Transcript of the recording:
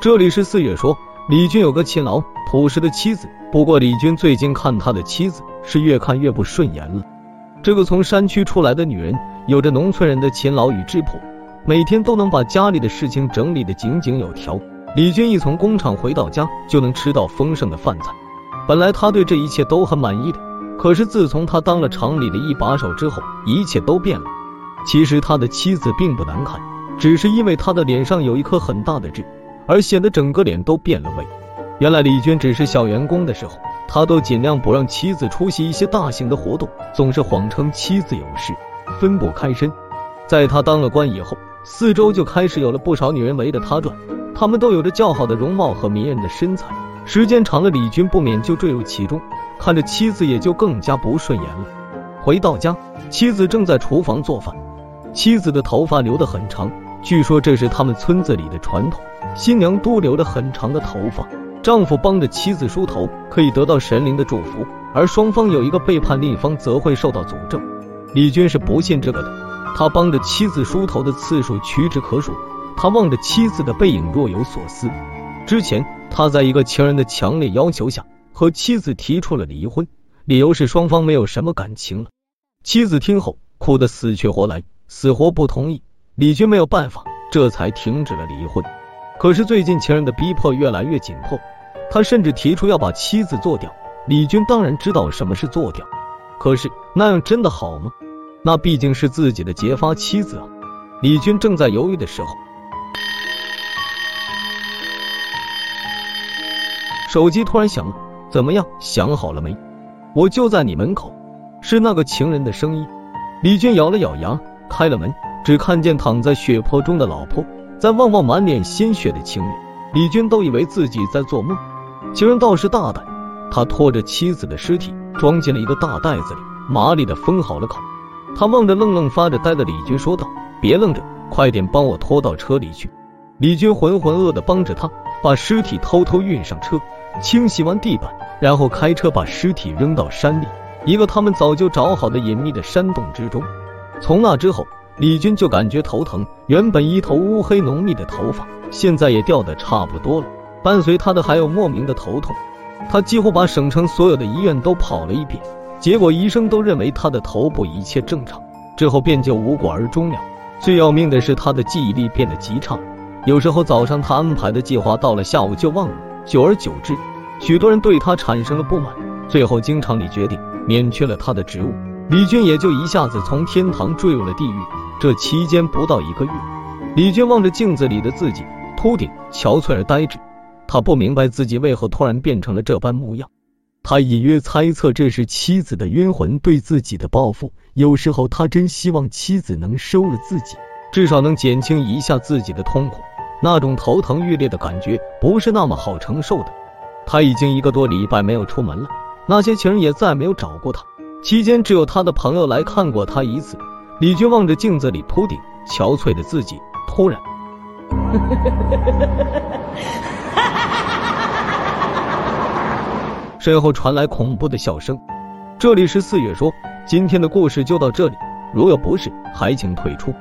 这里是四月说，李军有个勤劳朴实的妻子，不过李军最近看他的妻子是越看越不顺眼了。这个从山区出来的女人，有着农村人的勤劳与质朴，每天都能把家里的事情整理的井井有条。李军一从工厂回到家，就能吃到丰盛的饭菜。本来他对这一切都很满意的，可是自从他当了厂里的一把手之后，一切都变了。其实他的妻子并不难看，只是因为他的脸上有一颗很大的痣。而显得整个脸都变了味。原来李军只是小员工的时候，他都尽量不让妻子出席一些大型的活动，总是谎称妻子有事，分不开身。在他当了官以后，四周就开始有了不少女人围着他转，她们都有着较好的容貌和迷人的身材。时间长了，李军不免就坠入其中，看着妻子也就更加不顺眼了。回到家，妻子正在厨房做饭，妻子的头发留得很长。据说这是他们村子里的传统，新娘都留了很长的头发，丈夫帮着妻子梳头可以得到神灵的祝福，而双方有一个背叛另一方则会受到诅咒。李军是不信这个的，他帮着妻子梳头的次数屈指可数，他望着妻子的背影若有所思。之前他在一个情人的强烈要求下和妻子提出了离婚，理由是双方没有什么感情了。妻子听后哭得死去活来，死活不同意。李军没有办法，这才停止了离婚。可是最近情人的逼迫越来越紧迫，他甚至提出要把妻子做掉。李军当然知道什么是做掉，可是那样真的好吗？那毕竟是自己的结发妻子啊！李军正在犹豫的时候，手机突然响了。怎么样，想好了没？我就在你门口。是那个情人的声音。李军咬了咬牙，开了门。只看见躺在血泊中的老婆，在望望满脸鲜血的情人，李军都以为自己在做梦。情人倒是大胆，他拖着妻子的尸体装进了一个大袋子里，麻利的封好了口。他望着愣愣发着呆的李军说道：“别愣着，快点帮我拖到车里去。”李军浑浑噩的帮着他把尸体偷偷运上车，清洗完地板，然后开车把尸体扔到山里一个他们早就找好的隐秘的山洞之中。从那之后。李军就感觉头疼，原本一头乌黑浓密的头发，现在也掉的差不多了。伴随他的还有莫名的头痛，他几乎把省城所有的医院都跑了一遍，结果医生都认为他的头部一切正常，之后便就无果而终了。最要命的是，他的记忆力变得极差，有时候早上他安排的计划到了下午就忘了，久而久之，许多人对他产生了不满，最后经常里决定免去了他的职务，李军也就一下子从天堂坠入了地狱。这期间不到一个月，李军望着镜子里的自己，秃顶、憔悴而呆滞。他不明白自己为何突然变成了这般模样。他隐约猜测这是妻子的冤魂对自己的报复。有时候他真希望妻子能收了自己，至少能减轻一下自己的痛苦。那种头疼欲裂的感觉不是那么好承受的。他已经一个多礼拜没有出门了，那些情人也再没有找过他。期间只有他的朋友来看过他一次。李军望着镜子里秃顶、憔悴的自己，突然，身后传来恐怖的笑声。这里是四月说，今天的故事就到这里，如有不适，还请退出。